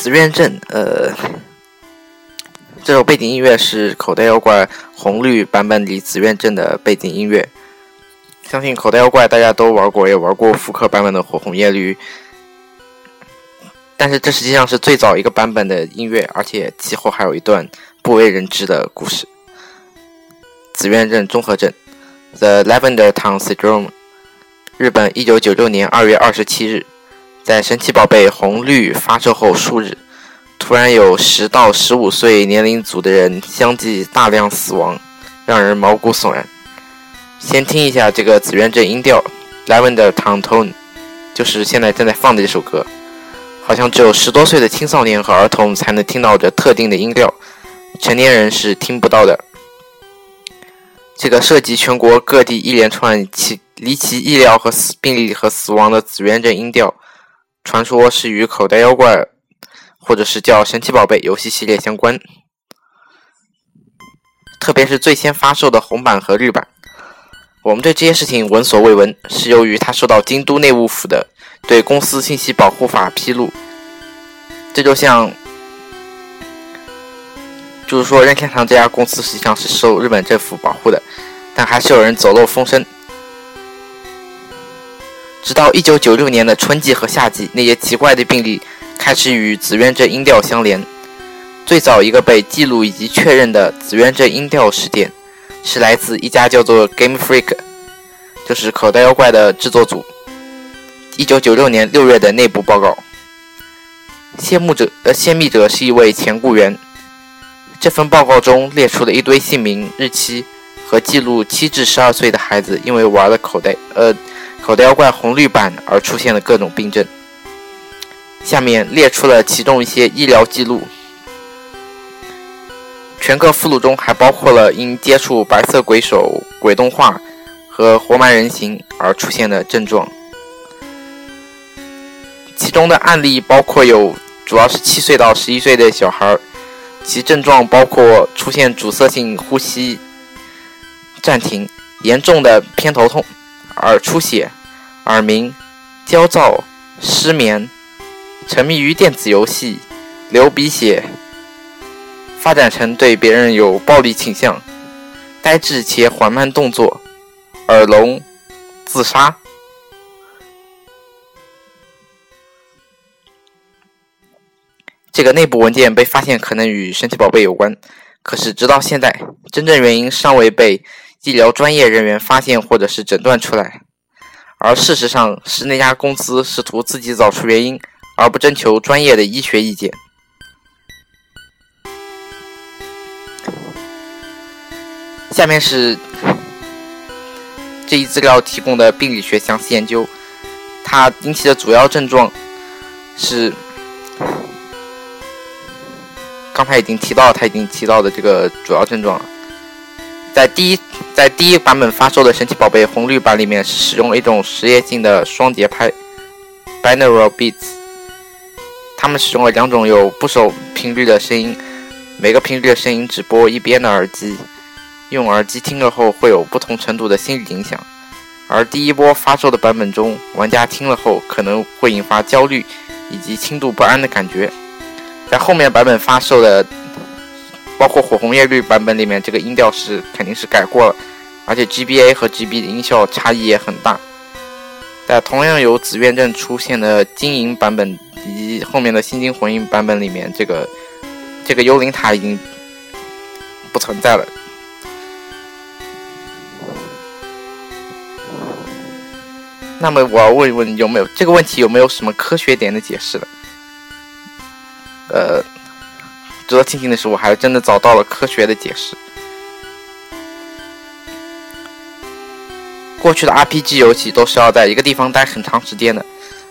紫苑镇，呃，这首背景音乐是口袋妖怪红绿版本里紫苑镇的背景音乐。相信口袋妖怪大家都玩过，也玩过复刻版本的火红叶绿。但是这实际上是最早一个版本的音乐，而且其后还有一段不为人知的故事。紫苑镇综合症，The Lavender Town Syndrome，日本，一九九六年二月二十七日。在神奇宝贝红绿发售后数日，突然有十到十五岁年龄组的人相继大量死亡，让人毛骨悚然。先听一下这个紫苑镇音调，Lavender Town Tone，就是现在正在放的这首歌，好像只有十多岁的青少年和儿童才能听到这特定的音调，成年人是听不到的。这个涉及全国各地一连串奇离奇意料和死病例和死亡的紫苑镇音调。传说是与口袋妖怪，或者是叫神奇宝贝游戏系列相关，特别是最先发售的红版和绿版。我们对这些事情闻所未闻，是由于它受到京都内务府的对公司信息保护法披露。这就像，就是说任天堂这家公司实际上是受日本政府保护的，但还是有人走漏风声。直到一九九六年的春季和夏季，那些奇怪的病例开始与紫苑镇音调相连。最早一个被记录以及确认的紫苑镇音调事件，是来自一家叫做 Game Freak，就是口袋妖怪的制作组。一九九六年六月的内部报告。泄密者呃，泄密者是一位前雇员。这份报告中列出了一堆姓名、日期和记录七至十二岁的孩子因为玩了口袋呃。口袋妖怪红绿版而出现的各种病症，下面列出了其中一些医疗记录。全个附录中还包括了因接触白色鬼手、鬼动画和活埋人形而出现的症状。其中的案例包括有，主要是七岁到十一岁的小孩，其症状包括出现阻塞性呼吸暂停、严重的偏头痛。耳出血、耳鸣、焦躁、失眠、沉迷于电子游戏、流鼻血、发展成对别人有暴力倾向、呆滞且缓慢动作、耳聋、自杀。这个内部文件被发现可能与神奇宝贝有关，可是直到现在，真正原因尚未被。医疗专业人员发现或者是诊断出来，而事实上是那家公司试图自己找出原因，而不征求专业的医学意见。下面是这一资料提供的病理学详细研究，它引起的主要症状是刚才已经提到，他已经提到的这个主要症状了，在第一。在第一版本发售的神奇宝贝红绿版里面，是使用了一种实验性的双节拍 （binaural beats）。他们使用了两种有不守频率的声音，每个频率的声音只播一边的耳机，用耳机听了后会有不同程度的心理影响。而第一波发售的版本中，玩家听了后可能会引发焦虑以及轻度不安的感觉。在后面版本发售的。包括火红叶绿版本里面，这个音调是肯定是改过了，而且 GBA 和 GB 的音效差异也很大。在同样由紫苑镇出现的金银版本以及后面的新金魂音版本里面，这个这个幽灵塔已经不存在了。那么我要问一问，有没有这个问题有没有什么科学点的解释的？呃。值得庆幸的是，我还真的找到了科学的解释。过去的 RPG 游戏都是要在一个地方待很长时间的，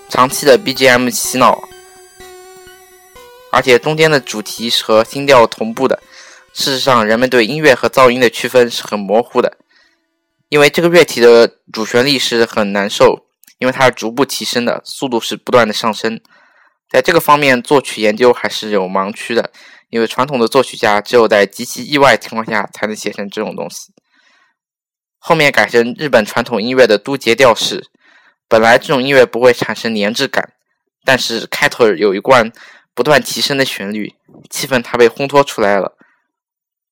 长期的 BGM 洗脑，而且中间的主题是和音调同步的。事实上，人们对音乐和噪音的区分是很模糊的，因为这个乐体的主旋律是很难受，因为它是逐步提升的，速度是不断的上升。在这个方面，作曲研究还是有盲区的。因为传统的作曲家只有在极其意外情况下才能写成这种东西。后面改成日本传统音乐的都节调式，本来这种音乐不会产生粘滞感，但是开头有一段不断提升的旋律，气氛它被烘托出来了。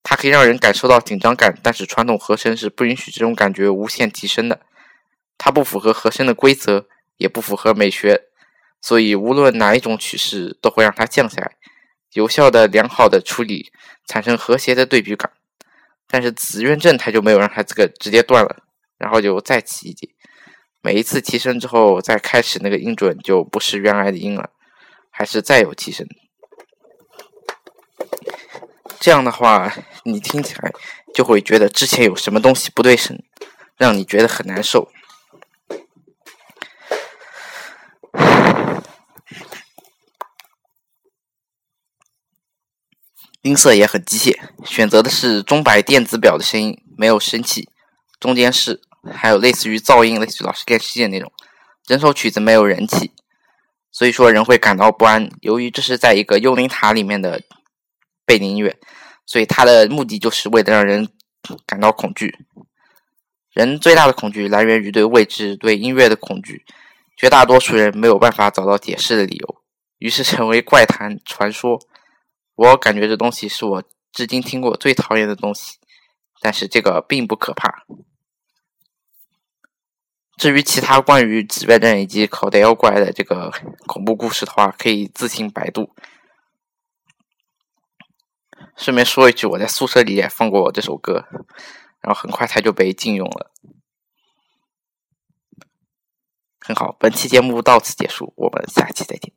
它可以让人感受到紧张感，但是传统和声是不允许这种感觉无限提升的。它不符合和声的规则，也不符合美学，所以无论哪一种曲式都会让它降下来，有效的、良好的处理，产生和谐的对比感。但是紫苑镇它就没有让它这个直接断了，然后就再起一节。每一次提升之后，再开始那个音准就不是原来的音了，还是再有提升。这样的话，你听起来就会觉得之前有什么东西不对声，让你觉得很难受。音色也很机械，选择的是钟摆电子表的声音，没有声气，中间是还有类似于噪音，类似于老式电视机的那种。整首曲子没有人气，所以说人会感到不安。由于这是在一个幽灵塔里面的。背景音乐，所以它的目的就是为了让人感到恐惧。人最大的恐惧来源于对未知、对音乐的恐惧。绝大多数人没有办法找到解释的理由，于是成为怪谈传说。我感觉这东西是我至今听过最讨厌的东西，但是这个并不可怕。至于其他关于紫月镇以及口袋妖怪的这个恐怖故事的话，可以自行百度。顺便说一句，我在宿舍里也放过这首歌，然后很快它就被禁用了。很好，本期节目到此结束，我们下期再见。